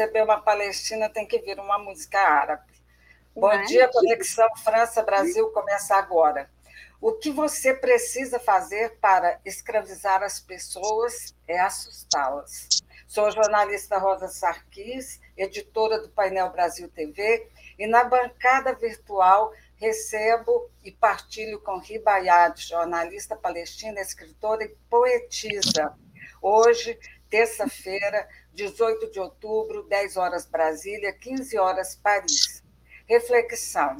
receber uma palestina tem que vir uma música árabe. Bom Mas- dia, Conexão França-Brasil começa agora. O que você precisa fazer para escravizar as pessoas é assustá-las. Sou a jornalista Rosa Sarquis, editora do Painel Brasil TV, e na bancada virtual recebo e partilho com Riba Ayad, jornalista palestina, escritora e poetisa. Hoje, terça-feira, 18 de outubro, 10 horas Brasília, 15 horas Paris. Reflexão.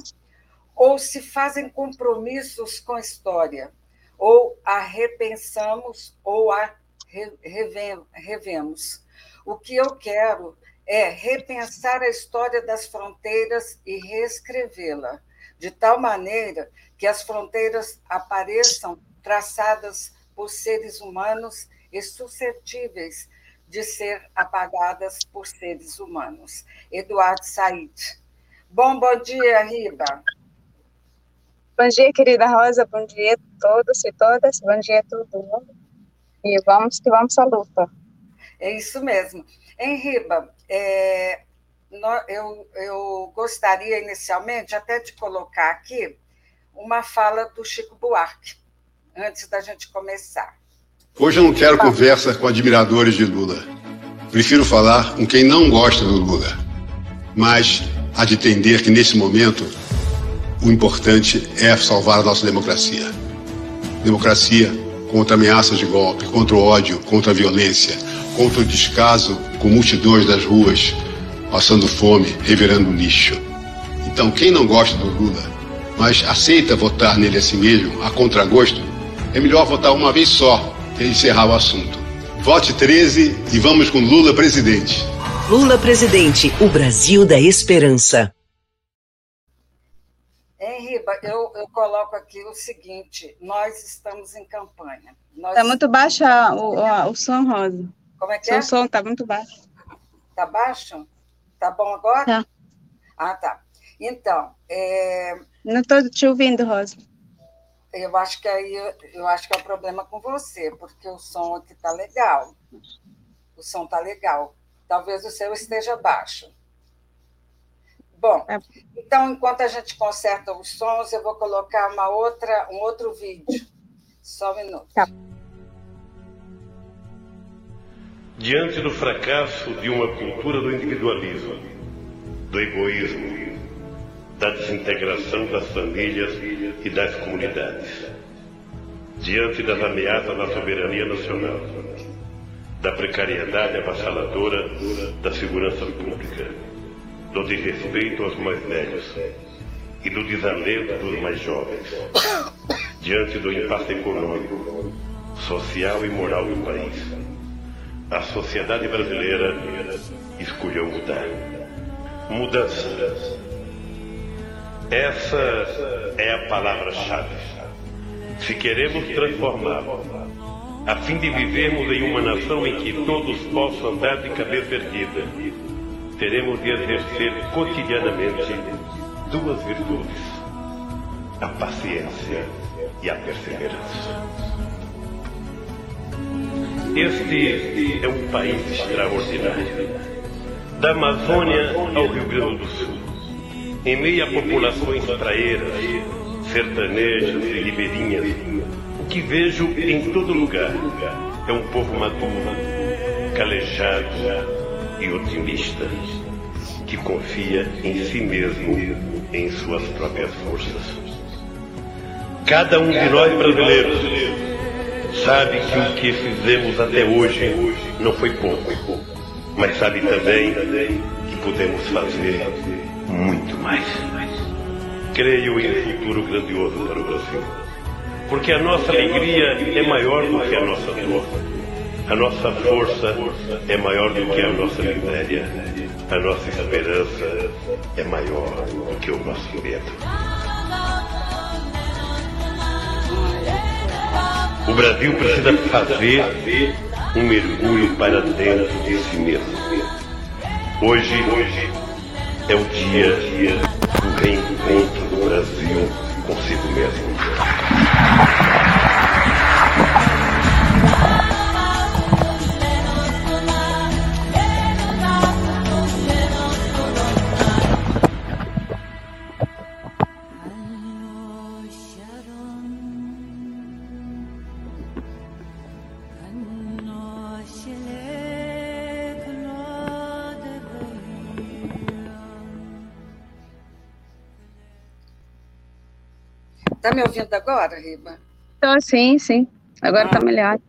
Ou se fazem compromissos com a história, ou a repensamos ou a re- revem- revemos. O que eu quero é repensar a história das fronteiras e reescrevê-la, de tal maneira que as fronteiras apareçam traçadas por seres humanos e suscetíveis de ser apagadas por seres humanos. Eduardo Said. Bom, bom dia, Riba. Bom dia, querida Rosa. Bom dia a todos e todas. Bom dia a todo mundo. E vamos que vamos à luta. É isso mesmo. Em Riba, é, eu, eu gostaria inicialmente até de colocar aqui uma fala do Chico Buarque, antes da gente começar. Hoje eu não quero conversa com admiradores de Lula. Prefiro falar com quem não gosta do Lula. Mas há de entender que nesse momento o importante é salvar a nossa democracia. Democracia contra ameaças de golpe, contra o ódio, contra a violência, contra o descaso com multidões das ruas passando fome, revirando lixo. Então, quem não gosta do Lula, mas aceita votar nele a si mesmo, a contragosto, é melhor votar uma vez só encerrar o assunto. Vote 13 e vamos com Lula presidente. Lula presidente, o Brasil da esperança. Riba, eu, eu coloco aqui o seguinte: nós estamos em campanha. Nós, Está muito baixo o, a- o som, Rosa. Como é que é? Seu som está muito baixo. Tá baixo? Tá bom agora? Tá. Ah, tá. Então, é, Não estou te ouvindo, Rosa. Eu acho que aí eu acho que é o problema com você, porque o som aqui tá legal. O som tá legal. Talvez o seu esteja baixo. Bom, É. então enquanto a gente conserta os sons, eu vou colocar uma outra, um outro vídeo. Só um minuto. Tá. Diante do fracasso de uma cultura do individualismo, do egoísmo, da desintegração das famílias e das comunidades, diante das ameaças à soberania nacional, da precariedade avassaladora da segurança pública, do desrespeito aos mais velhos e do desalento dos mais jovens, diante do impasse econômico, social e moral do país a sociedade brasileira escolheu mudar. Mudança. Essa é a palavra-chave. Se queremos transformar, a fim de vivermos em uma nação em que todos possam andar de cabeça erguida, teremos de exercer cotidianamente duas virtudes: a paciência e a perseverança. Este é um país extraordinário. Da Amazônia ao Rio Grande do Sul, em meio a populações praeiras, sertanejas e ribeirinhas, o que vejo em todo lugar é um povo maduro, calejado e otimista, que confia em si mesmo, em suas próprias forças. Cada um de nós brasileiros sabe que o que fizemos até hoje não foi pouco, mas sabe também que podemos fazer muito mais. Creio em um futuro grandioso para o Brasil, porque a nossa alegria é maior do que a nossa dor. A nossa força é maior do que a nossa miséria. A nossa esperança é maior do que o nosso medo. O Brasil precisa fazer um mergulho para dentro de si mesmo. Hoje, é o dia do reencontro do Brasil consigo mesmo. Está me ouvindo agora, Riba? Então, sim, sim. Agora está Ah. melhor.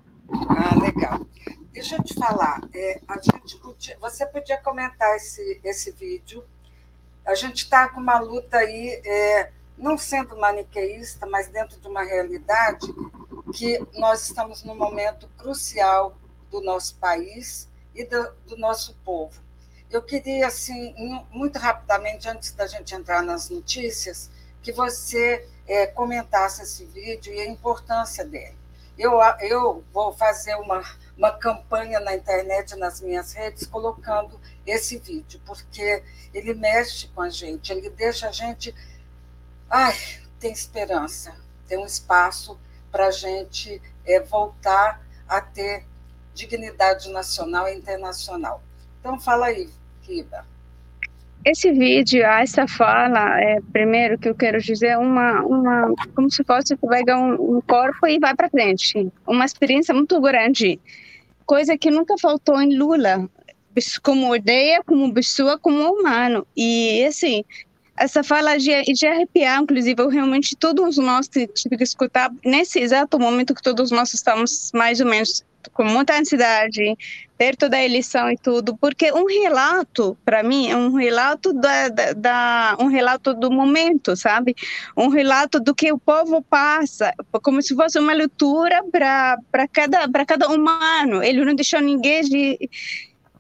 Ah, legal. Deixa eu te falar, é, a gente podia- você podia comentar esse, esse vídeo. A gente está com uma luta aí, é, não sendo maniqueísta, mas dentro de uma realidade que nós estamos num momento crucial do nosso país e do, do nosso povo. Eu queria, assim, muito rapidamente, antes da gente entrar nas notícias, que você é, comentasse esse vídeo e a importância dele. Eu, eu vou fazer uma, uma campanha na internet, nas minhas redes, colocando esse vídeo, porque ele mexe com a gente, ele deixa a gente. Ai, tem esperança, tem um espaço para a gente é, voltar a ter dignidade nacional e internacional. Então, fala aí, Riba. Esse vídeo, essa fala, é, primeiro que eu quero dizer, uma, uma, como se fosse tu pega um, um corpo e vai para frente. Uma experiência muito grande, coisa que nunca faltou em Lula, como ideia, como pessoa, como humano. E assim, essa fala de, de arrepiar, inclusive, eu realmente todos nós tive que escutar nesse exato momento que todos nós estamos mais ou menos com muita ansiedade, perto da eleição e tudo, porque um relato, para mim, é um relato da, da, da, um relato do momento, sabe? Um relato do que o povo passa, como se fosse uma leitura para cada para cada humano. Ele não deixou ninguém de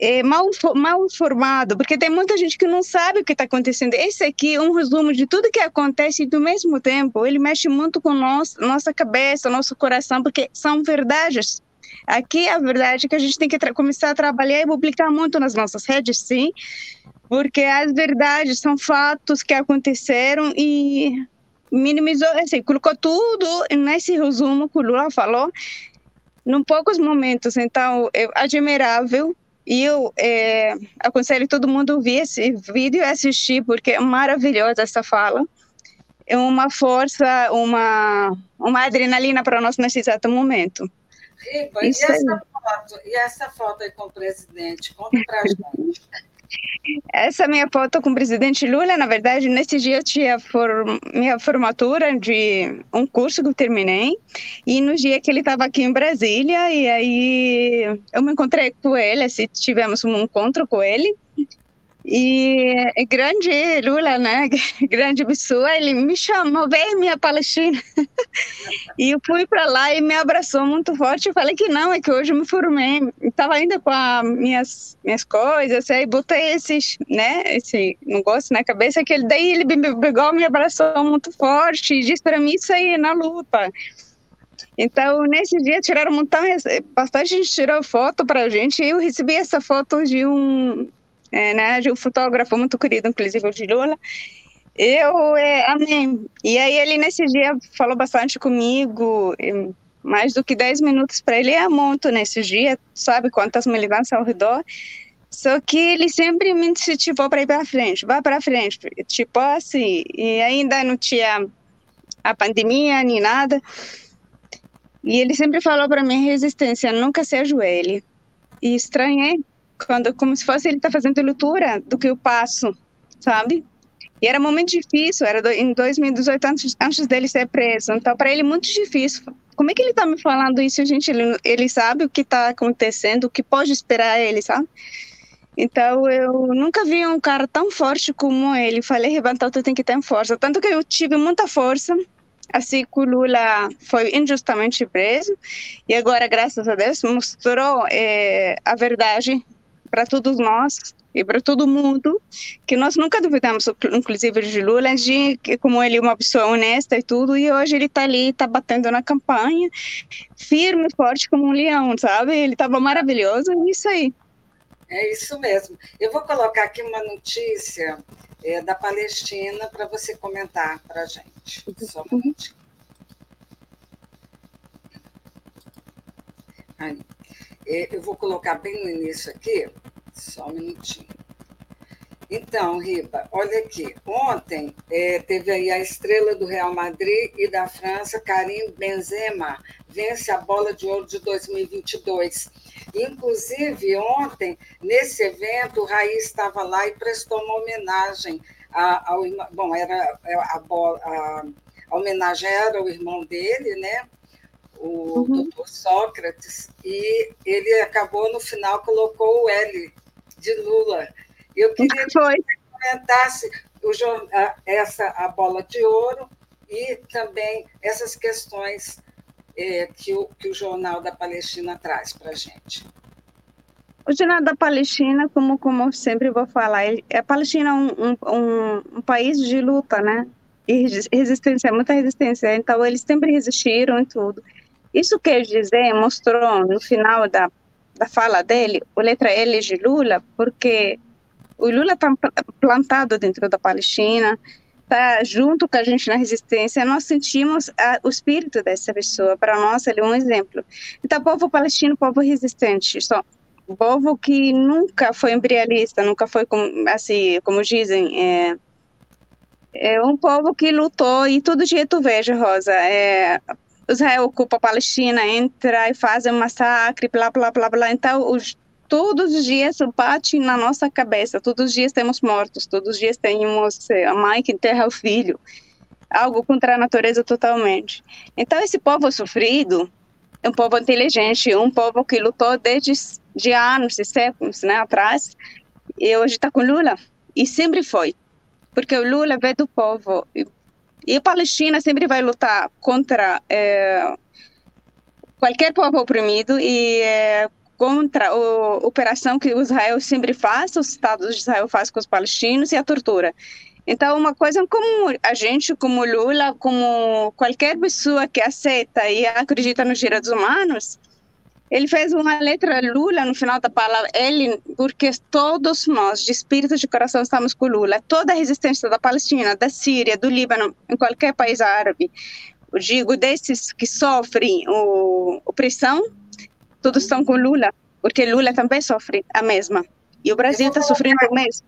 é, mal, mal informado, porque tem muita gente que não sabe o que está acontecendo. Esse aqui é um resumo de tudo que acontece e, do mesmo tempo, ele mexe muito com nós, nossa cabeça, nosso coração, porque são verdades. Aqui a verdade é que a gente tem que começar a trabalhar e publicar muito nas nossas redes, sim, porque as verdades são fatos que aconteceram e minimizou, assim, colocou tudo nesse resumo que o Lula falou, em poucos momentos. Então, é admirável e eu é, aconselho todo mundo ver esse vídeo e assistir, porque é maravilhosa essa fala. É uma força, uma, uma adrenalina para nós nesse exato momento. Riba, e essa, foto, e essa foto aí com o presidente? Conta para gente. Essa minha foto com o presidente Lula, na verdade, nesse dia eu tinha for, minha formatura de um curso que eu terminei, e no dia que ele estava aqui em Brasília, e aí eu me encontrei com ele, assim, tivemos um encontro com ele, e grande Lula, né? Grande pessoa, ele me chamou, vem minha Palestina. e eu fui para lá e me abraçou muito forte. Eu falei que não, é que hoje eu me formei. Estava ainda com as minhas, minhas coisas, aí botei esses, né? Esse negócio na cabeça, que ele, daí ele me pegou, me abraçou muito forte e disse para mim isso aí na luta. Então, nesse dia, tiraram um montão, bastante gente tirou foto para a gente. E eu recebi essa foto de um é, né, um fotógrafo muito querido, inclusive de Lula. Eu é, amei. E aí ele nesse dia falou bastante comigo, mais do que 10 minutos para ele é muito nesse dia, sabe quantas militâncias ao redor. Só que ele sempre me incentivou para ir para frente, vá para frente, tipo assim. E ainda não tinha a pandemia nem nada. E ele sempre falou para mim resistência, nunca se ajoelhe. E estranhei quando como se fosse ele tá fazendo leitura do que eu passo, sabe? E era momento difícil, era do, em 2018 antes, antes dele ser preso. Então para ele muito difícil. Como é que ele tá me falando isso, gente? Ele, ele sabe o que tá acontecendo, o que pode esperar ele, sabe? Então eu nunca vi um cara tão forte como ele. Falei, Rebantal, tu tem que ter força. Tanto que eu tive muita força assim que o Lula foi injustamente preso e agora graças a Deus mostrou é, a verdade para todos nós e para todo mundo que nós nunca duvidamos, inclusive de Lula, de como ele é uma pessoa honesta e tudo, e hoje ele está ali, está batendo na campanha, firme, forte como um leão, sabe? Ele estava maravilhoso, é isso aí. É isso mesmo. Eu vou colocar aqui uma notícia é, da Palestina para você comentar para a gente. Só um minutinho. Aí. Eu vou colocar bem no início aqui, só um minutinho. Então, Riba, olha aqui. Ontem é, teve aí a estrela do Real Madrid e da França, Karim Benzema, vence a bola de ouro de 2022. Inclusive, ontem, nesse evento, o Raí estava lá e prestou uma homenagem ao. Bom, era é, a, bola, a, a homenagem era o irmão dele, né? O uhum. doutor Sócrates, e ele acabou, no final, colocou o L de Lula. Eu queria que você comentasse o, essa a bola de ouro e também essas questões é, que, o, que o Jornal da Palestina traz para a gente. O Jornal da Palestina, como, como sempre vou falar, ele, a Palestina é um, um, um, país de luta, né? E resistência, muita resistência. Então, eles sempre resistiram e tudo. Isso quer dizer, mostrou no final da, da fala dele, o letra L de Lula, porque o Lula está plantado dentro da Palestina, está junto com a gente na resistência, nós sentimos a, o espírito dessa pessoa. Para nós, ele é um exemplo. Então, povo palestino, povo resistente, só povo que nunca foi imperialista, nunca foi, como, assim, como dizem, é, é um povo que lutou e todo dia tu veja, Rosa, é, Israel ocupa a Palestina, entra e faz um massacre, blá, blá, blá, blá. Então, os, todos os dias bate na nossa cabeça, todos os dias temos mortos, todos os dias temos eh, a mãe que enterra o filho, algo contra a natureza totalmente. Então, esse povo sofrido é um povo inteligente, um povo que lutou desde de anos e séculos né, atrás, e hoje está com Lula, e sempre foi, porque o Lula veio do povo, e a Palestina sempre vai lutar contra é, qualquer povo oprimido e é, contra a operação que Israel sempre faz, os Estados de Israel faz com os palestinos e a tortura. Então, uma coisa como a gente, como Lula, como qualquer pessoa que aceita e acredita nos direitos humanos, ele fez uma letra Lula no final da palavra, ele, porque todos nós, de espírito de coração, estamos com Lula. Toda a resistência da Palestina, da Síria, do Líbano, em qualquer país árabe, eu digo, desses que sofrem o, opressão, todos estão com Lula, porque Lula também sofre a mesma. E o Brasil está sofrendo o mesmo.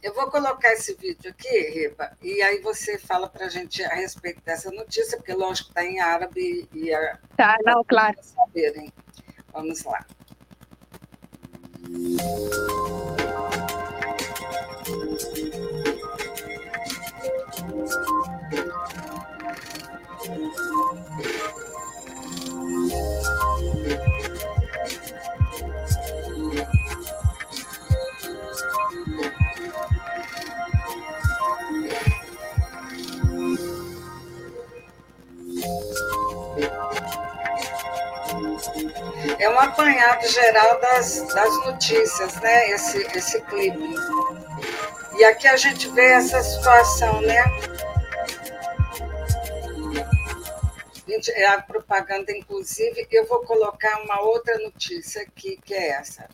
Eu vou colocar esse vídeo aqui, Riba, e aí você fala para a gente a respeito dessa notícia, porque lógico está em árabe e a... Tá, não, claro. Saberem. Vamos lá. É um apanhado geral das, das notícias, né? Esse, esse clipe. E aqui a gente vê essa situação, né? É a propaganda, inclusive, eu vou colocar uma outra notícia aqui, que é essa.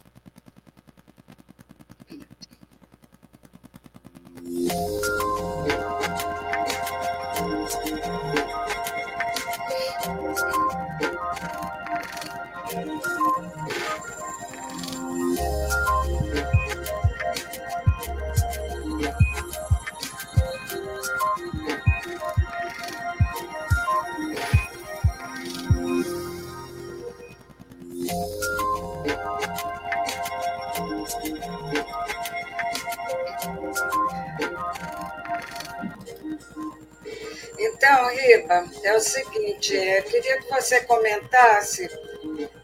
É o seguinte, é, queria que você comentasse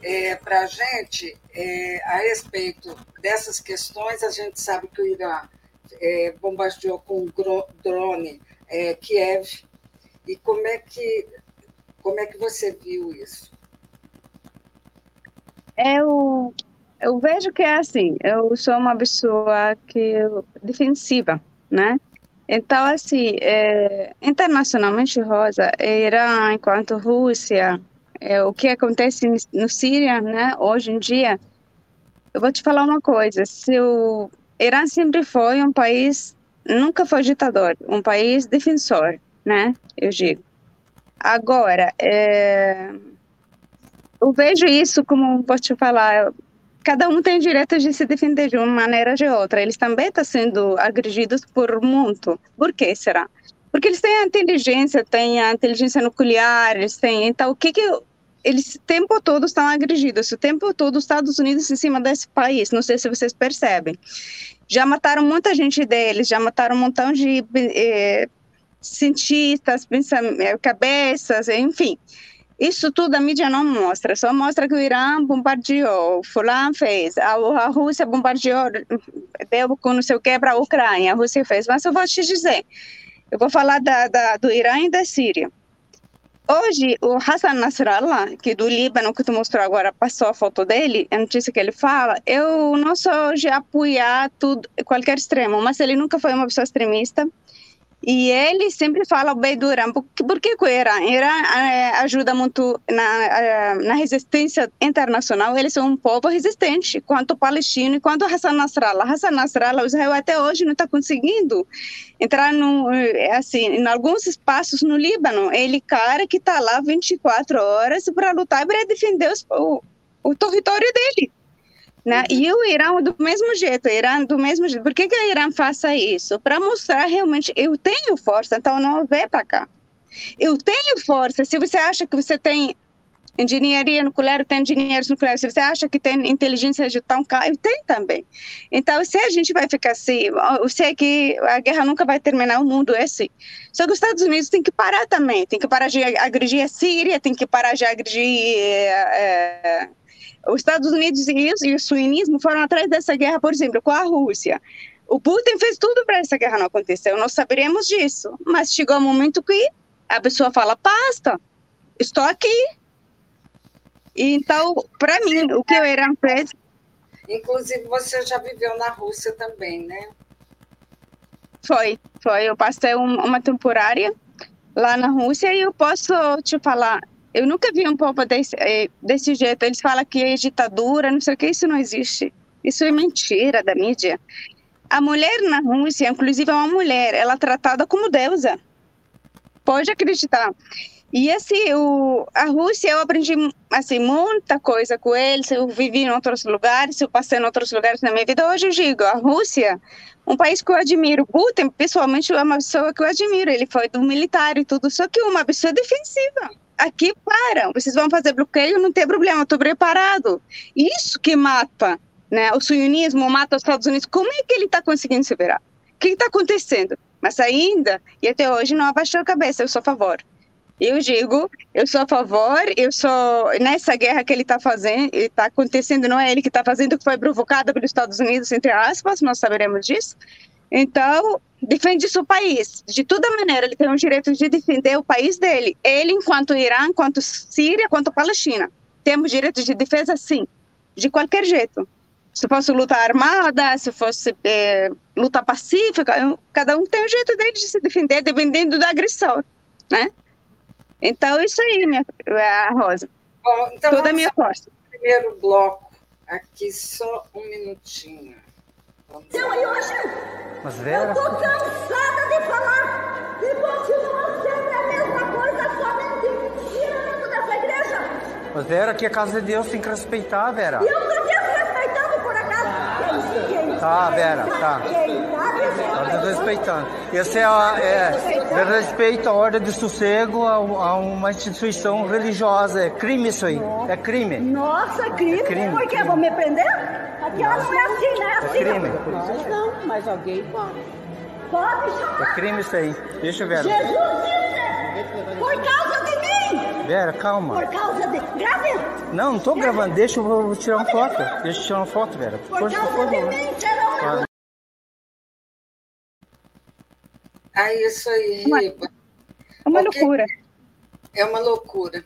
é, para a gente é, a respeito dessas questões. A gente sabe que o Irã é, bombardeou com um drone é, Kiev. E como é que como é que você viu isso? O eu vejo que é assim, eu sou uma pessoa que defensiva, né? Então, assim, é, internacionalmente, Rosa, Irã, enquanto Rússia, é, o que acontece no Síria, né, hoje em dia, eu vou te falar uma coisa, se o Irã sempre foi um país, nunca foi ditador, um país defensor, né, eu digo. Agora, é, eu vejo isso como, vou te falar, cada um tem direito de se defender de uma maneira ou de outra. Eles também estão sendo agredidos por muito. Por que será? Porque eles têm a inteligência, têm a inteligência nuclear, eles têm. Então, o que que eles o tempo todo estão agredidos, o tempo todo os Estados Unidos em cima desse país. Não sei se vocês percebem. Já mataram muita gente deles, já mataram um montão de eh, cientistas, cabeças, enfim. Isso tudo a mídia não mostra, só mostra que o Irã bombardeou, fulano fez, a, a Rússia bombardeou, deu com não sei o que para a Ucrânia, a Rússia fez. Mas eu vou te dizer, eu vou falar da, da, do Irã e da Síria. Hoje, o Hassan Nasrallah, que do Líbano, que tu mostrou agora, passou a foto dele, a notícia que ele fala, eu não sou de apoiar tudo, qualquer extremo, mas ele nunca foi uma pessoa extremista, e ele sempre fala bem do Irã. Por, por que o Irã? O é, ajuda muito na, é, na resistência internacional. Eles são um povo resistente, quanto o palestino e quanto o Hassan Nasrallah. Hassan Nasrallah, o Israel até hoje não está conseguindo entrar no, assim, em alguns espaços no Líbano. Ele, cara, que está lá 24 horas para lutar para defender os, o, o território dele. Né? E o Irã do mesmo jeito, Irã do mesmo jeito. Por que, que o Irã faça isso? Para mostrar realmente, eu tenho força, então não vem para cá. Eu tenho força. Se você acha que você tem engenharia nuclear, tem engenheiros nucleares. Se você acha que tem inteligência de tão cá, tenho também. Então, se a gente vai ficar assim, eu sei que a guerra nunca vai terminar, o mundo é assim. Só que os Estados Unidos tem que parar também, tem que parar de agredir a Síria, tem que parar de agredir é, os Estados Unidos e o suinismo foram atrás dessa guerra, por exemplo, com a Rússia. O Putin fez tudo para essa guerra não acontecer, nós saberemos disso. Mas chegou um momento que a pessoa fala: basta, estou aqui. Então, para mim, o que o Irã fez. Inclusive, você já viveu na Rússia também, né? Foi, foi. Eu passei um, uma temporária lá na Rússia e eu posso te falar, eu nunca vi um povo desse, eh, desse jeito. Eles falam que é ditadura, não sei o que, isso não existe. Isso é mentira da mídia. A mulher na Rússia, inclusive é uma mulher, ela é tratada como deusa. Pode acreditar. E assim, o, a Rússia, eu aprendi assim, muita coisa com eles, eu vivi em outros lugares, eu passei em outros lugares na minha vida. Hoje eu digo, a Rússia, um país que eu admiro. Putin, pessoalmente, é uma pessoa que eu admiro. Ele foi do militar e tudo, só que uma pessoa defensiva aqui param, vocês vão fazer bloqueio, não tem problema, estou preparado. Isso que mata, né? O sionismo mata os Estados Unidos. Como é que ele está conseguindo se virar? O que está acontecendo? Mas ainda, e até hoje, não abaixou a cabeça, eu sou a favor. Eu digo, eu sou a favor, eu sou nessa guerra que ele está fazendo, está acontecendo, não é ele que está fazendo, que foi provocada pelos Estados Unidos, entre aspas, nós saberemos disso. Então, defende seu país. De toda maneira, ele tem o direito de defender o país dele. Ele, enquanto Irã, enquanto Síria, enquanto Palestina. Temos direito de defesa, sim. De qualquer jeito. Se fosse luta armada, se fosse é, luta pacífica, cada um tem o jeito dele de se defender, dependendo da agressão, né? Então, isso aí, minha a Rosa. Bom, então Toda a minha força. Primeiro bloco, aqui só um minutinho. Seu Ayushi, Mas Vera. eu tô cansada de falar e continua sempre a mesma coisa, somente mentira dentro dessa igreja. Mas Vera, aqui é a casa de Deus, tem que respeitar, Vera. E eu tô desrespeitando por acaso. Quem, Tá, Vera, tá. Quem tá Tá desrespeitando? Esse é, a, é, é respeito à ordem de sossego a, a uma instituição religiosa. É crime isso aí. É crime. Nossa, crime? É crime, Por quê? crime. Vão me prender? Aqui ela não é assim, né? É É assim. crime. Nós não, mas alguém pode. Pode chamar. É crime isso aí. Deixa, Vera. Jesus disse, por causa de mim, Vera, por calma. causa de... Grave, Não, não tô gravando. Deixa eu vou tirar uma foto. Deixa eu tirar uma foto, Vera. por Por causa favor. de mim, serão... É isso aí, Uma- Riba. Uma loucura. É uma loucura.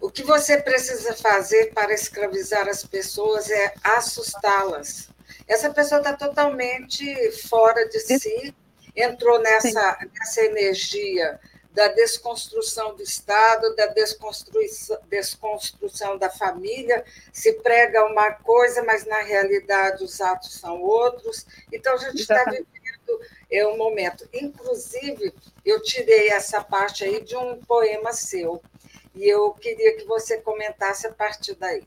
O que você precisa fazer para escravizar as pessoas é assustá-las. Essa pessoa está totalmente fora de si, entrou nessa, nessa energia da desconstrução do Estado, da desconstrução, desconstrução da família, se prega uma coisa, mas na realidade os atos são outros. Então a gente está vivendo é um momento. Inclusive, eu tirei essa parte aí de um poema seu, e eu queria que você comentasse a partir daí.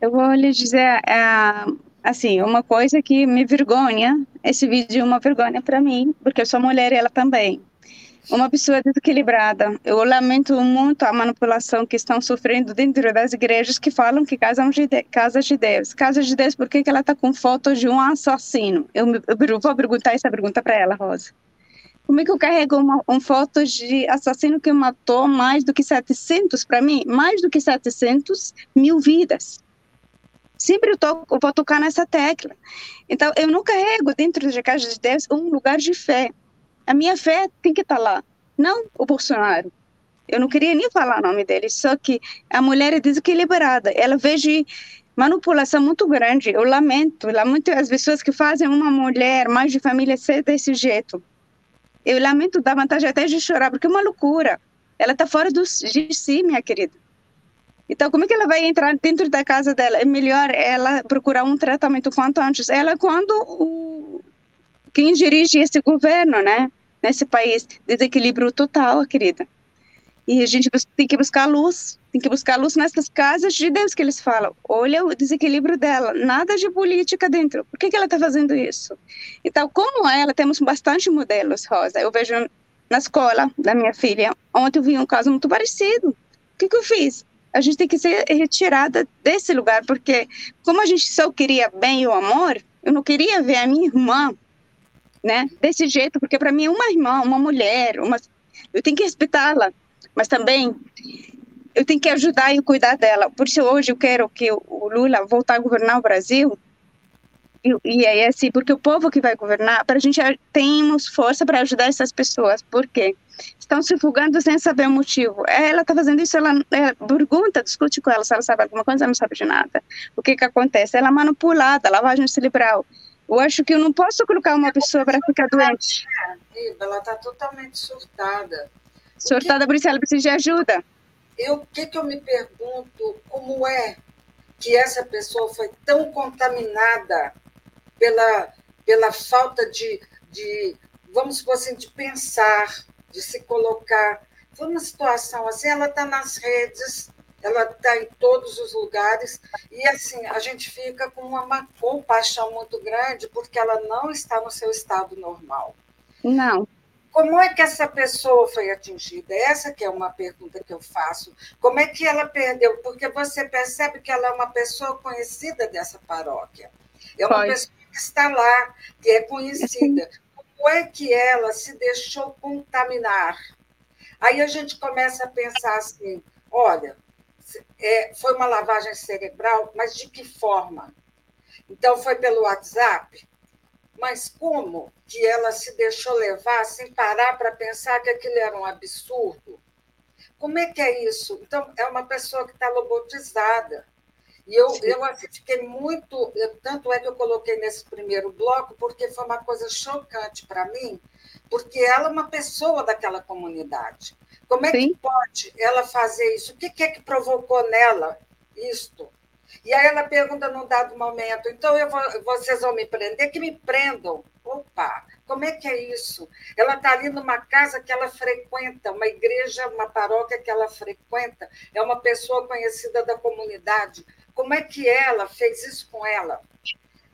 Eu vou lhe dizer, é, assim, uma coisa que me vergonha, esse vídeo é uma vergonha para mim, porque eu sou mulher e ela também uma pessoa desequilibrada. Eu lamento muito a manipulação que estão sofrendo dentro das igrejas que falam que casam de, de casas de Deus. Casa de Deus, por que, que ela está com fotos de um assassino? Eu, eu vou perguntar essa pergunta para ela, Rosa. Como é que eu carrego uma, uma foto de assassino que matou mais do que 700, para mim, mais do que 700 mil vidas? Sempre eu, toco, eu vou tocar nessa tecla. Então, eu não carrego dentro da casa de Deus um lugar de fé a minha fé tem que estar tá lá, não o Bolsonaro. Eu não queria nem falar o nome dele, só que a mulher é desequilibrada. Ela vejo manipulação muito grande. Eu lamento, lamento as pessoas que fazem uma mulher mais de família ser desse jeito. Eu lamento dar vantagem até de chorar, porque é uma loucura. Ela está fora do, de si, minha querida. Então, como é que ela vai entrar dentro da casa dela? É melhor ela procurar um tratamento quanto antes. Ela, quando o, quem dirige esse governo, né? Nesse país, desequilíbrio total, querida. E a gente tem que buscar luz, tem que buscar luz nessas casas de Deus que eles falam. Olha o desequilíbrio dela, nada de política dentro. Por que, que ela está fazendo isso? Então, como ela, temos bastante modelos, Rosa. Eu vejo na escola da minha filha, ontem eu vi um caso muito parecido. O que, que eu fiz? A gente tem que ser retirada desse lugar, porque como a gente só queria bem e o amor, eu não queria ver a minha irmã né? Desse jeito, porque para mim é uma irmã, uma mulher, uma eu tenho que respeitá-la, mas também eu tenho que ajudar e cuidar dela. Por isso hoje eu quero que o Lula voltar a governar o Brasil. E, e é assim, porque o povo que vai governar, para a gente temos força para ajudar essas pessoas, porque estão se fugando sem saber o motivo. Ela está fazendo isso, ela, ela, pergunta, discute com ela se ela sabe alguma coisa, ela não sabe de nada. O que que acontece? Ela é manipulada, lavagem cerebral. Eu acho que eu não posso colocar uma pessoa para ficar doente. Ela está totalmente surtada. Surtada, por isso ela precisa de ajuda. Eu, o que, que eu me pergunto, como é que essa pessoa foi tão contaminada pela, pela falta de, de, vamos supor assim, de pensar, de se colocar. Foi uma situação assim, ela está nas redes, ela está em todos os lugares, e assim, a gente fica com uma compaixão muito grande, porque ela não está no seu estado normal. Não. Como é que essa pessoa foi atingida? Essa que é uma pergunta que eu faço. Como é que ela perdeu? Porque você percebe que ela é uma pessoa conhecida dessa paróquia. É uma Pode. pessoa que está lá, que é conhecida. Como é que ela se deixou contaminar? Aí a gente começa a pensar assim: olha, é, foi uma lavagem cerebral, mas de que forma? Então, foi pelo WhatsApp? Mas como que ela se deixou levar sem parar para pensar que aquilo era um absurdo? Como é que é isso? Então, é uma pessoa que está lobotizada. E eu, eu assim, fiquei muito. Eu, tanto é que eu coloquei nesse primeiro bloco, porque foi uma coisa chocante para mim, porque ela é uma pessoa daquela comunidade. Como é Sim. que pode ela fazer isso? O que é que provocou nela isto? E aí ela pergunta num dado momento, então eu vou, vocês vão me prender? Que me prendam. Opa, como é que é isso? Ela está ali numa casa que ela frequenta, uma igreja, uma paróquia que ela frequenta, é uma pessoa conhecida da comunidade. Como é que ela fez isso com ela?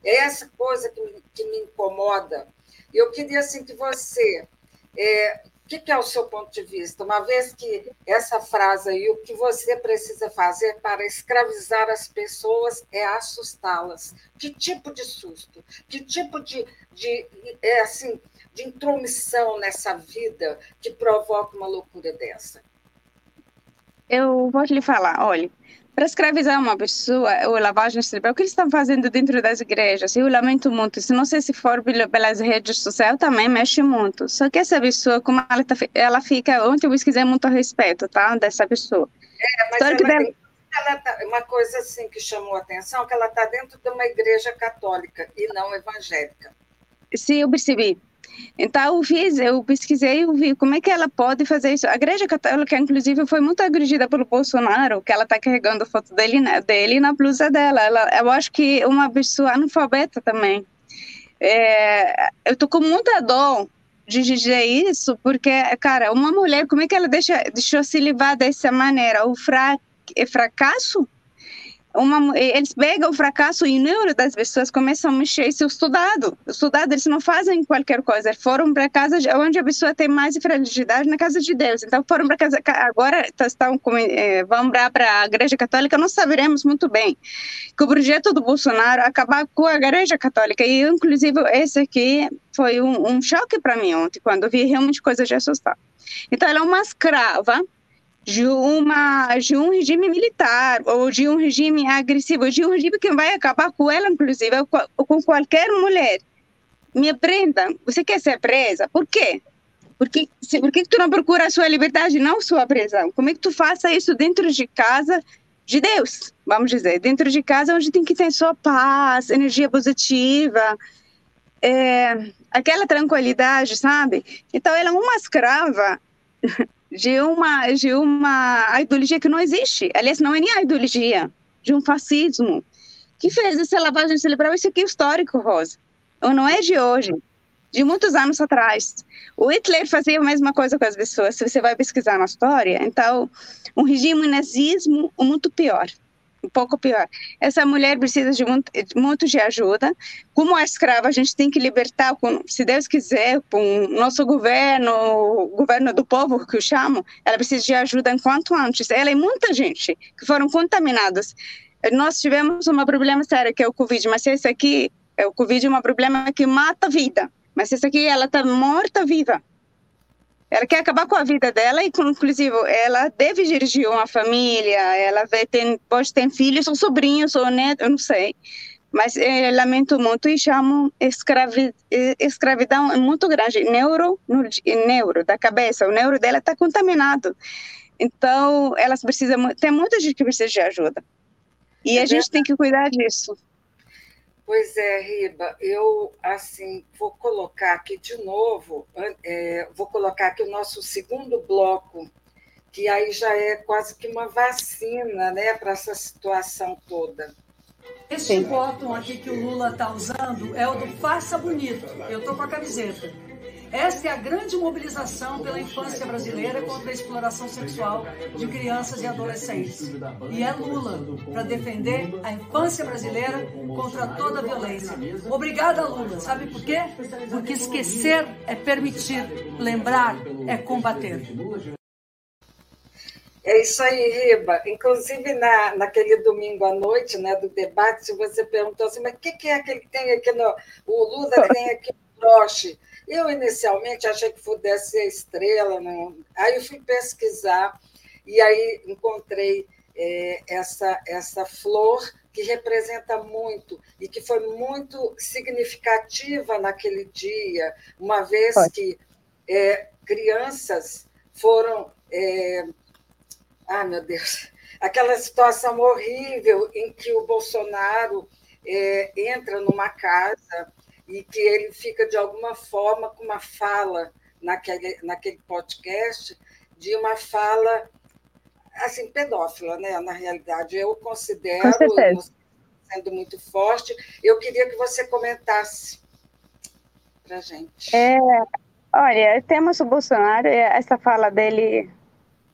É essa coisa que me, que me incomoda. Eu queria assim, que você é, que, que é o seu ponto de vista? Uma vez que essa frase aí, o que você precisa fazer para escravizar as pessoas é assustá-las. Que tipo de susto? Que tipo de, de, é assim, de intromissão nessa vida que provoca uma loucura dessa? Eu vou lhe falar, olha, para escravizar uma pessoa ou lavagem cerebral, o que eles estão fazendo dentro das igrejas? Eu lamento muito. Se não sei se for pelas redes sociais, também mexe muito. Só que essa pessoa, como ela, tá, ela fica, ontem eu pesquisei muito a respeito, tá, dessa pessoa. É, mas ela, tem, ela tá, uma coisa assim que chamou a atenção, que ela está dentro de uma igreja católica e não evangélica. Sim, eu percebi. Então, eu fiz, eu pesquisei, eu vi como é que ela pode fazer isso. A Igreja Católica, inclusive, foi muito agredida pelo Bolsonaro, que ela está carregando foto dele, né, dele na blusa dela. Ela, eu acho que uma pessoa analfabeta também. É, eu tô com muita dor de dizer isso, porque, cara, uma mulher, como é que ela deixa, deixou se levar dessa maneira? O fra, é fracasso uma, eles pegam o fracasso e o neuro das pessoas começam a mexer seu estudado. O estudado, eles não fazem qualquer coisa. Foram para casa onde a pessoa tem mais fragilidade, na casa de Deus. Então, foram para casa. Agora, tá, estão, é, vão para a Igreja Católica, nós saberemos muito bem que o projeto do Bolsonaro acabar com a Igreja Católica. E, inclusive, esse aqui foi um, um choque para mim ontem, quando vi realmente coisas de assustar. Então, ela é uma escrava de, uma, de um regime militar ou de um regime agressivo, de um regime que vai acabar com ela, inclusive, ou com qualquer mulher. Me prenda. Você quer ser presa? Por quê? Porque, por que tu não procura a sua liberdade, não sua prisão? Como é que tu faça isso dentro de casa de Deus, vamos dizer, dentro de casa onde tem que ter só paz, energia positiva, é, aquela tranquilidade, sabe? Então ela é uma escrava de uma, de uma ideologia que não existe. Aliás, não é nem a ideologia, de um fascismo, que fez essa lavagem cerebral. Isso aqui é histórico, Rosa. Ou não é de hoje, de muitos anos atrás. O Hitler fazia a mesma coisa com as pessoas, se você vai pesquisar na história. Então, um regime nazismo muito pior um pouco pior. Essa mulher precisa de muito, muito de ajuda. Como a escrava, a gente tem que libertar, com, se Deus quiser, com o nosso governo, o governo do povo, que eu chamo, ela precisa de ajuda enquanto antes. Ela e muita gente que foram contaminados. Nós tivemos um problema sério, que é o Covid, mas esse aqui, é o Covid é um problema que mata a vida. Mas esse aqui, ela está morta viva. Ela quer acabar com a vida dela e, inclusive, ela deve dirigir uma família, ela vai ter, pode ter filhos ou sobrinhos ou neto, eu não sei. Mas é, lamento muito e chamo escravi, escravidão muito grande. Neuro, neuro da cabeça, o neuro dela está contaminado. Então, elas precisam, tem muita gente que precisa de ajuda. E a gente tem que cuidar disso. Pois é, Riba, eu assim vou colocar aqui de novo, é, vou colocar aqui o nosso segundo bloco, que aí já é quase que uma vacina, né, para essa situação toda. Este botão aqui que o Lula está usando é o do Faça Bonito. Eu estou com a camiseta. Esta é a grande mobilização pela infância brasileira contra a exploração sexual de crianças e adolescentes. E é Lula para defender a infância brasileira contra toda a violência. Obrigada, Lula. Sabe por quê? Porque esquecer é permitir, lembrar é combater. É isso aí, Riba. Inclusive, na, naquele domingo à noite, né, do debate, você perguntou assim, mas o que, que é que tem aqui no... O Lula tem aqui no broche. Eu, inicialmente, achei que pudesse ser estrela. Não... Aí eu fui pesquisar e aí encontrei é, essa, essa flor que representa muito e que foi muito significativa naquele dia, uma vez que é, crianças foram. É... Ai, meu Deus! Aquela situação horrível em que o Bolsonaro é, entra numa casa e que ele fica, de alguma forma, com uma fala naquele, naquele podcast, de uma fala assim, pedófila, né? Na realidade, eu considero sendo muito forte. Eu queria que você comentasse para a gente. É, olha, temos o Bolsonaro, essa fala dele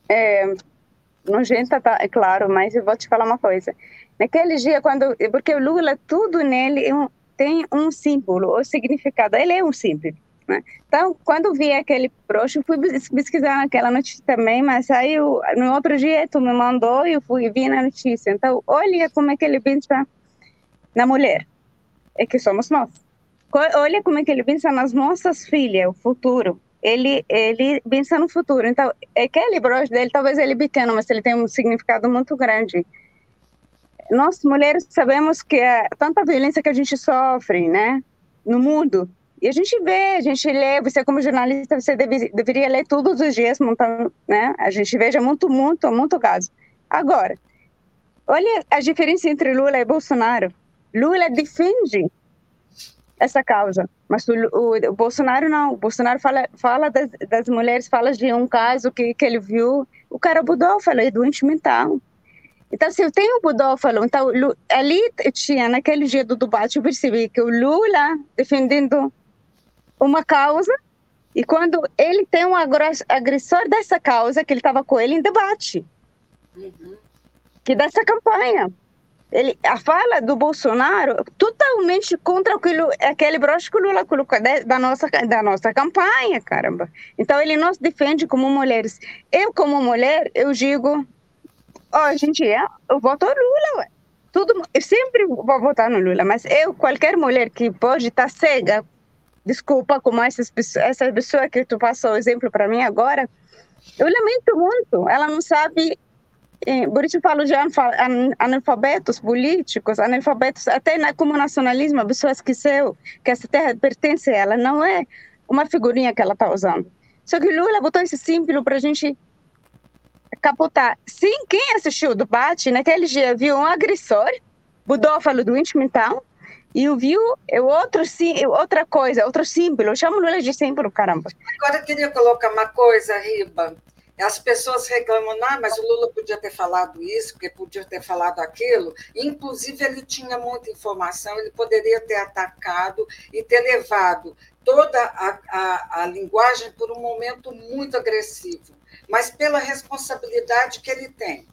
é nojenta, tá, é claro, mas eu vou te falar uma coisa. Naquele dia, quando. Porque o Lula, tudo nele é um, tem um símbolo ou significado. Ele é um símbolo. Né? Então, quando vi aquele broche, fui pesquisar naquela notícia também, mas aí no outro dia tu me mandou e eu fui vi na notícia. Então, olha como é que ele pensa na mulher, é que somos nós. Olha como é que ele pensa nas nossas filhas, o futuro. Ele ele pensa no futuro. Então, aquele broche dele, talvez ele é pequeno, mas ele tem um significado muito grande nós mulheres sabemos que é tanta violência que a gente sofre, né, no mundo. E a gente vê, a gente lê, você como jornalista, você deve, deveria ler todos os dias, montando, né? A gente veja muito, muito, muito caso. Agora, olha a diferença entre Lula e Bolsonaro. Lula defende essa causa, mas o, o, o Bolsonaro não. O Bolsonaro fala, fala das, das, mulheres, fala de um caso que, que ele viu. O cara budófalo é doente mental. Então, se eu tenho budófalo, então ali tinha, naquele dia do debate, eu percebi que o Lula defendendo uma causa e quando ele tem um agressor dessa causa, que ele estava com ele em debate, uhum. que dessa campanha. Ele, a fala do Bolsonaro totalmente contra aquilo, aquele broche que o Lula colocou da nossa, da nossa campanha, caramba. Então ele nos defende como mulheres. Eu, como mulher, eu digo, ó, oh, gente, é, eu voto Lula, ué. Tudo, eu sempre vou votar no Lula, mas eu, qualquer mulher que pode estar tá cega desculpa, como essas pessoas, essa pessoa que tu passou o exemplo para mim agora, eu lamento muito. Ela não sabe, por isso eu falo de analfabetos políticos, analfabetos até na, como nacionalismo, a pessoa esqueceu que essa terra pertence a ela, não é uma figurinha que ela está usando. Só que Lula botou esse símbolo para a gente capotar. Sim, quem assistiu o debate naquele dia viu um agressor, budófalo do mental, e viu é outro, sim, outra coisa, outro símbolo. Chamo Lula de símbolo, caramba. Agora eu queria colocar uma coisa, Riba. As pessoas reclamam, ah, mas o Lula podia ter falado isso, porque podia ter falado aquilo. Inclusive, ele tinha muita informação, ele poderia ter atacado e ter levado toda a, a, a linguagem por um momento muito agressivo, mas pela responsabilidade que ele tem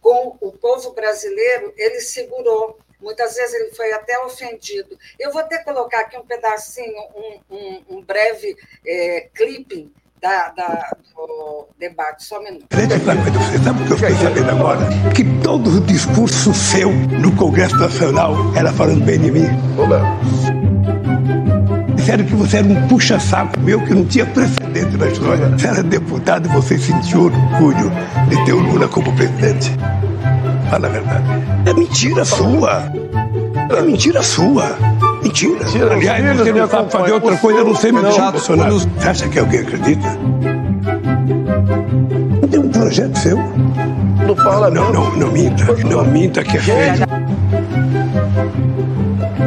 com o povo brasileiro, ele segurou Muitas vezes ele foi até ofendido. Eu vou até colocar aqui um pedacinho, um, um, um breve é, clipping da, da, do debate. Só um minuto. Você sabe o que eu fiquei sabendo agora? Que todo o discurso seu no Congresso Nacional era falando bem de mim. Olá. Disseram que você era um puxa-saco meu que não tinha precedente na história. Você era deputado e você sentiu orgulho de ter o Lula como presidente. Fala a verdade. É mentira sua. É mentira sua. Mentira. mentira Aliás, você não sabe fazer outra coisa, eu não sei mentir, Bolsonaro. Você acha que alguém acredita? Não tem um projeto seu? Não fala, não. Não, não, não minta. Não minta que é feio.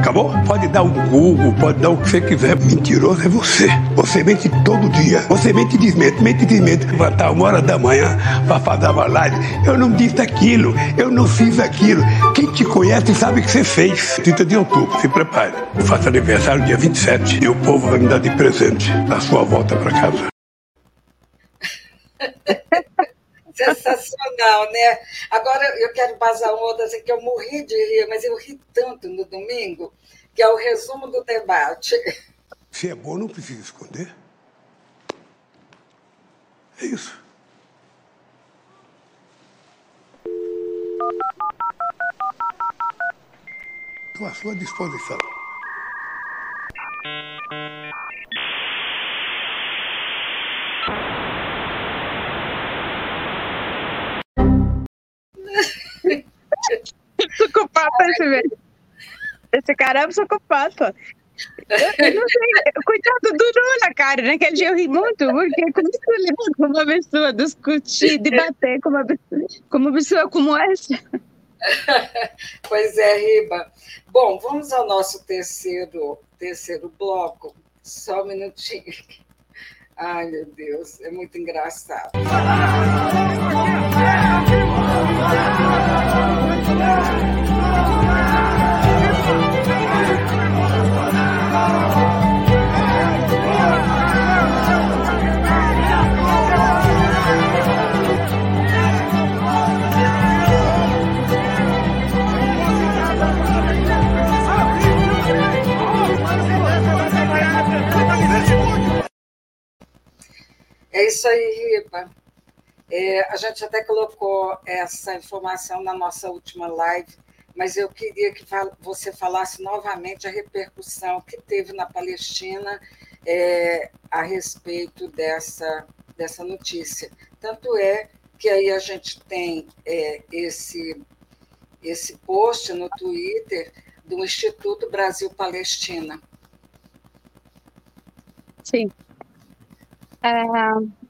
Acabou? Pode dar um Google, pode dar o que você quiser. Mentiroso é você. Você mente todo dia. Você mente e desmente, mente e desmente. Levantar uma hora da manhã para fazer uma live. Eu não disse aquilo, eu não fiz aquilo. Quem te conhece sabe o que você fez. 30 de outubro, se prepare. Eu faço aniversário dia 27 e o povo vai me dar de presente a sua volta para casa. Sensacional, né? Agora eu quero passar um outro assim, que eu morri de rir, mas eu ri tanto no domingo, que é o resumo do debate. Se é bom, não precisa esconder. É isso. Estou à sua disposição. Psicopata esse velho. Esse cara é um psicopata. Eu, não sei, coitado do Lula, cara. Naquele dia eu ri muito, porque como você lida com uma pessoa, discutir, debater com uma pessoa, com uma pessoa como essa? Pois é, Riba. Bom, vamos ao nosso terceiro, terceiro bloco. Só um minutinho. Ai, meu Deus, é muito engraçado. É isso aí, Riba. É, a gente até colocou essa informação na nossa última live, mas eu queria que você falasse novamente a repercussão que teve na Palestina é, a respeito dessa, dessa notícia. Tanto é que aí a gente tem é, esse, esse post no Twitter do Instituto Brasil-Palestina. Sim. Uh,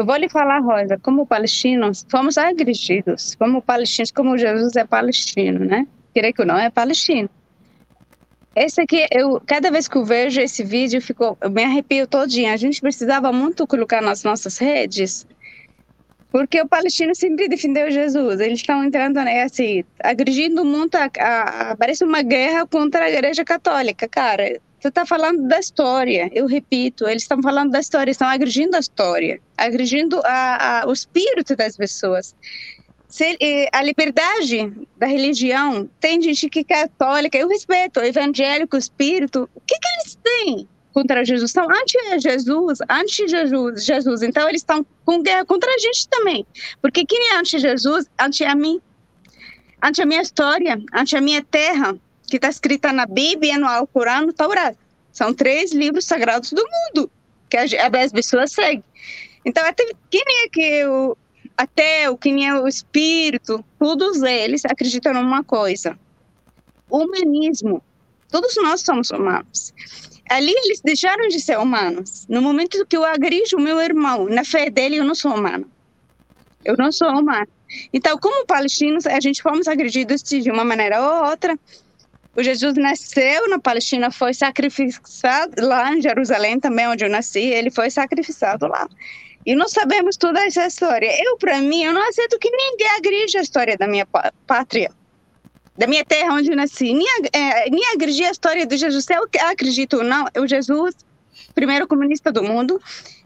eu vou lhe falar, Rosa, como palestinos, fomos agredidos. Como palestinos, como Jesus é palestino, né? Querer que não, é palestino. Esse aqui, eu, cada vez que eu vejo esse vídeo, fico, eu me arrepio todinha. A gente precisava muito colocar nas nossas redes, porque o palestino sempre defendeu Jesus. Eles estão entrando, né, assim, agredindo muito, a, a, parece uma guerra contra a igreja católica, cara. Você está falando da história, eu repito, eles estão falando da história, estão agredindo a história, agredindo a, a, o espírito das pessoas se, a liberdade da religião, tem gente que é católica, eu respeito, evangélico, espírito, o que, que eles têm contra Jesus? São anti-Jesus, anti-Jesus, Jesus. Então eles estão com guerra contra a gente também. Porque quem é anti-Jesus? Anti a mim, anti a minha história, anti a minha terra, que está escrita na Bíblia, no Alcorão, no Taurá. São três livros sagrados do mundo que as pessoas seguem. Então, até quem é que o, até o que é o espírito, todos eles acreditam numa coisa: humanismo. Todos nós somos humanos. Ali eles deixaram de ser humanos. No momento que eu agrijo o meu irmão, na fé dele, eu não sou humano. Eu não sou humano. Então, como palestinos, a gente fomos agredidos de uma maneira ou outra. O Jesus nasceu na Palestina, foi sacrificado lá em Jerusalém, também onde eu nasci, ele foi sacrificado lá. E não sabemos toda essa história. Eu, para mim, eu não aceito que ninguém agride a história da minha pátria, da minha terra onde eu nasci. Nem, é, nem agride a história de Jesus. Eu acredito ou não, o Jesus, primeiro comunista do mundo,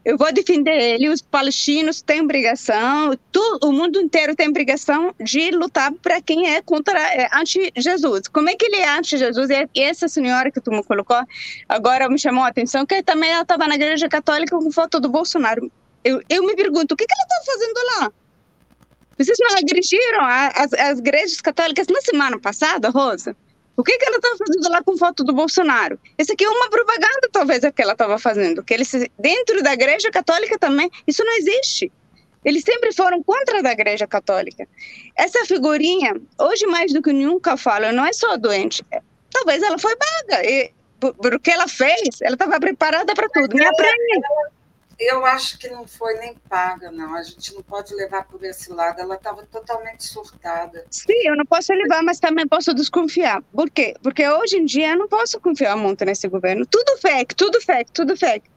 eu vou defender ele. Os palestinos têm obrigação, o mundo inteiro tem obrigação de lutar para quem é contra, é, anti-Jesus. Como é que ele é anti-Jesus? E essa senhora que tu me colocou agora me chamou a atenção, que também ela estava na igreja católica com foto do Bolsonaro eu, eu me pergunto, o que, que ela está fazendo lá? Vocês não agrediram as, as igrejas católicas na semana passada, Rosa? O que, que ela estava fazendo lá com foto do Bolsonaro? Isso aqui é uma propaganda, talvez, é que ela estava fazendo. Que eles, dentro da igreja católica também, isso não existe. Eles sempre foram contra a igreja católica. Essa figurinha, hoje mais do que nunca falo, não é só doente. Talvez ela foi paga. E, por, por o que ela fez, ela estava preparada para tudo. Me aprende. Eu acho que não foi nem paga, não. A gente não pode levar por esse lado. Ela estava totalmente surtada. Sim, eu não posso levar, mas também posso desconfiar. Por quê? Porque hoje em dia eu não posso confiar muito nesse governo. Tudo fake, tudo fake, tudo fake.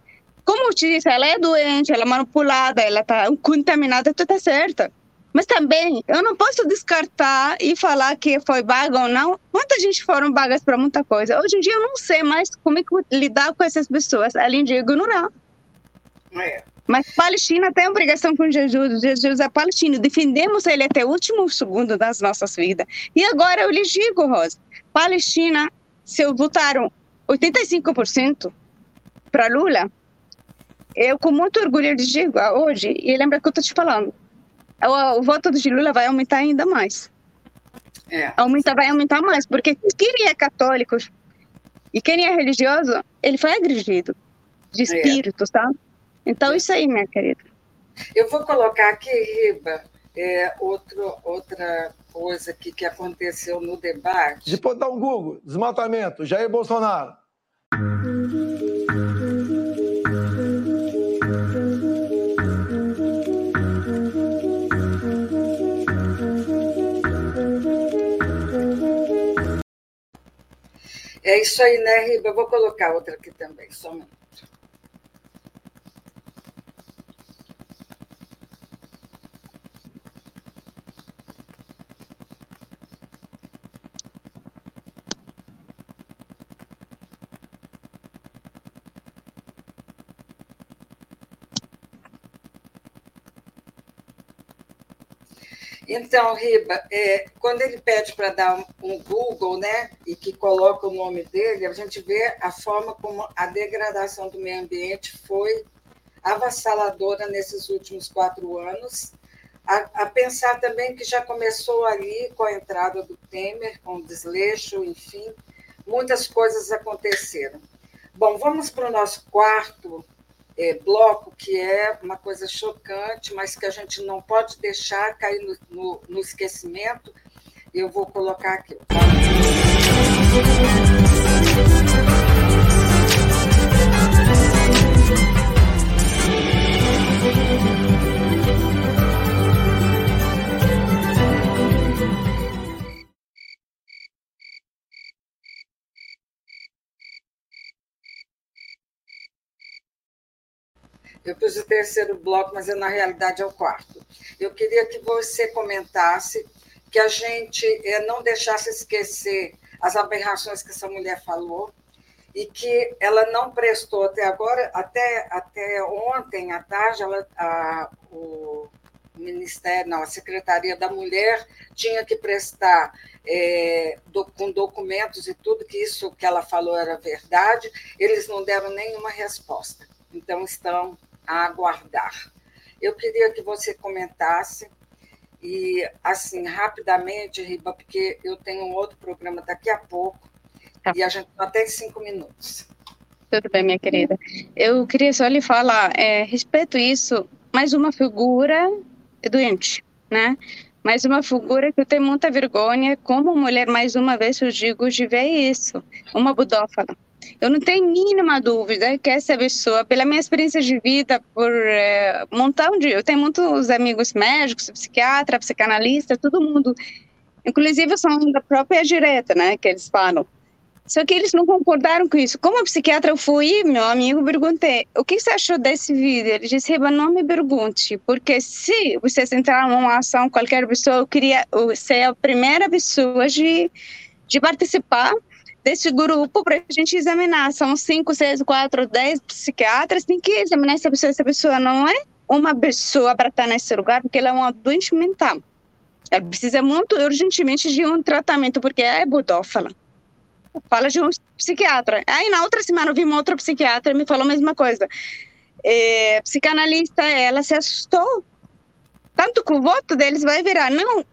Como eu te disse, ela é doente, ela é manipulada, ela está contaminada, tudo é certo. Mas também eu não posso descartar e falar que foi vaga ou não. Muita gente foram vagas para muita coisa. Hoje em dia eu não sei mais como é lidar com essas pessoas, além de ignorar. É. Mas Palestina tem obrigação com Jesus. Jesus é palestino. Defendemos ele até o último segundo das nossas vidas. E agora eu lhe digo, Rosa, Palestina, se votaram 85% para Lula, eu com muito orgulho lhe digo hoje, e lembra que eu estou te falando, o, o, voto de Lula vai aumentar ainda mais. É. Aumenta, vai aumentar mais, porque quem é católico e quem é religioso, ele foi agredido de é. espírito, é. sabe? Então, isso aí, minha querida. Eu vou colocar aqui, Riba, é, outro, outra coisa aqui que aconteceu no debate. De pode dar um Google, desmatamento, Jair Bolsonaro. É isso aí, né, Riba? Eu vou colocar outra aqui também, só um minuto. Então, Riba, é, quando ele pede para dar um, um, Google, né, e que coloca o nome dele, a gente vê a forma como a degradação do meio ambiente foi avassaladora nesses últimos quatro anos. A, a pensar também que já começou ali com a entrada do Temer, com o desleixo, enfim, muitas coisas aconteceram. Bom, vamos para o nosso quarto é, bloco, que é uma coisa chocante, mas que a gente não pode deixar cair no, no, no esquecimento. eu vou colocar aqui. Eu pus o terceiro bloco, mas na realidade é o quarto. Eu queria que você comentasse, que a gente eh, não deixasse esquecer as aberrações que essa mulher falou e que ela não prestou até agora, até, até ontem à tarde, ela, a, o Ministério, não, a Secretaria da Mulher tinha que prestar é, do, com documentos e tudo que isso que ela falou era verdade, eles não deram nenhuma resposta. Então, estão a aguardar. Eu queria que você comentasse, e assim, rapidamente, Riba, porque eu tenho um outro programa daqui a pouco, tá. e a gente só tem cinco minutos. Tudo bem, minha querida. Eu queria só lhe falar, é, respeito isso, mais uma figura doente, né? Mais uma figura que eu tenho muita vergonha, como mulher, mais uma vez eu digo, de ver isso, uma budófala eu não tenho mínima dúvida que essa pessoa, pela minha experiência de vida, por é, um montão de. Eu tenho muitos amigos médicos, psiquiatra, psicanalista, todo mundo. Inclusive são da própria direita, né? Que eles falam. Só que eles não concordaram com isso. Como psiquiatra eu fui, meu amigo, perguntei: o que você achou desse vídeo? Ele disse: Reba, não me pergunte, porque se você entrar numa ação, qualquer pessoa, eu queria ser a primeira pessoa de, de participar desse grupo para a gente examinar. São cinco, seis, quatro, dez psiquiatras, tem que examinar se a pessoa, se a pessoa não é uma pessoa para estar nesse lugar, porque ela é uma doente mental. Ela precisa muito urgentemente de um tratamento, porque é budófala. Fala de um psiquiatra. Aí na outra semana eu vi uma outra psiquiatra e me falou a mesma coisa. É, psicanalista, ela se assustou. Tanto que o voto deles vai virar, não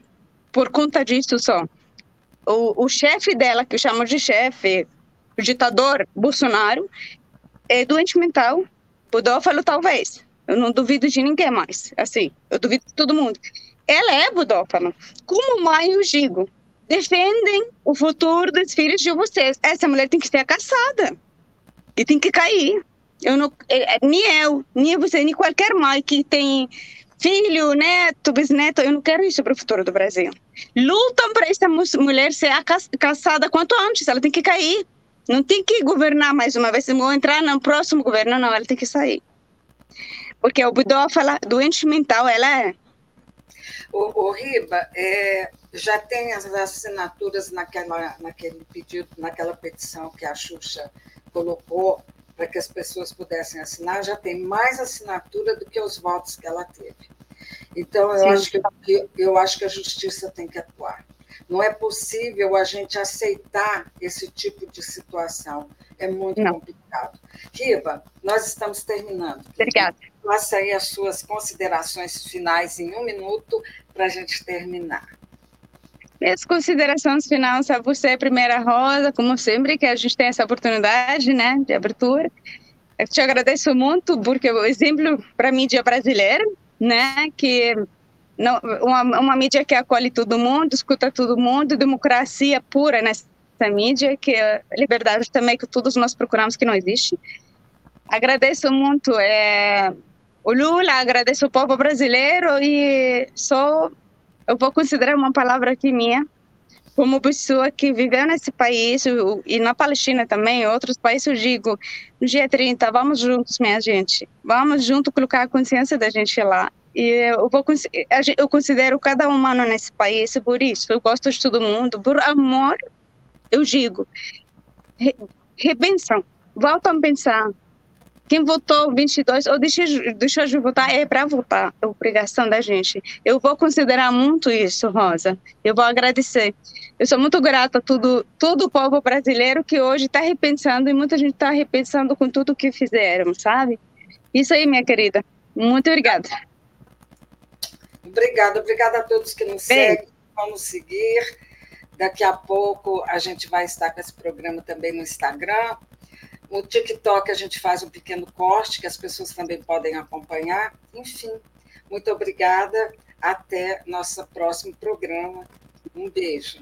por conta disso só o, o chefe dela, que chamo de chefe, o ditador Bolsonaro, é doente mental, budófalo talvez. Eu não duvido de ninguém mais. Assim, eu duvido de todo mundo. Ela é budófala. Como mãe, eu digo, defendem o futuro dos filhos de vocês. Essa mulher tem que ser caçada. E tem que cair. Eu não, é, é, nem eu, nem você, nem qualquer mãe que tem filho, neto, bisneto. Eu não quero isso para o futuro do Brasil. Lutam para essa mulher ser caçada quanto antes. Ela tem que cair. Não tem que governar mais uma vez. Ou entrar no próximo governo, não. Ela tem que sair. Porque o Budó fala doente mental, ela é. O, o Riba, é, já tem as assinaturas naquela, naquele pedido, naquela petição que a Xuxa colocou para que as pessoas pudessem assinar, já tem mais assinatura do que os votos que ela teve. Então, eu, acho que, eu, acho que a justiça tem que atuar. Não é possível a gente aceitar esse tipo de situação. É muito Não. complicado. Riva, nós estamos terminando. Obrigada. Faça aí as suas considerações finais em um minuto para a gente terminar. Minhas considerações finais a você, primeira Rosa, como sempre que a gente tem essa oportunidade, né, de abertura. Eu te agradeço muito porque o exemplo para a mídia brasileira, né, que não, uma, uma mídia que acolhe todo mundo, escuta todo mundo, democracia pura nessa mídia, que é liberdade também que todos nós procuramos que não existe. Agradeço muito é, o Lula, agradeço o povo brasileiro e sou eu vou considerar uma palavra aqui minha, como pessoa que viveu nesse país e na Palestina também, outros países, eu digo, no dia 30, vamos juntos, minha gente, vamos junto colocar a consciência da gente lá. E eu, vou, eu considero cada humano nesse país, por isso, eu gosto de todo mundo, por amor, eu digo, repensam, voltam a pensar, quem votou 22 ou deixou, deixou de votar é para votar, é obrigação da gente. Eu vou considerar muito isso, Rosa. Eu vou agradecer. Eu sou muito grata a tudo, todo o povo brasileiro que hoje está repensando e muita gente está repensando com tudo que fizeram, sabe? Isso aí, minha querida. Muito obrigada. Obrigada, obrigada a todos que nos Bem. seguem, vamos seguir. Daqui a pouco a gente vai estar com esse programa também no Instagram, no TikTok a gente faz um pequeno corte que as pessoas também podem acompanhar. Enfim, muito obrigada. Até nosso próximo programa. Um beijo.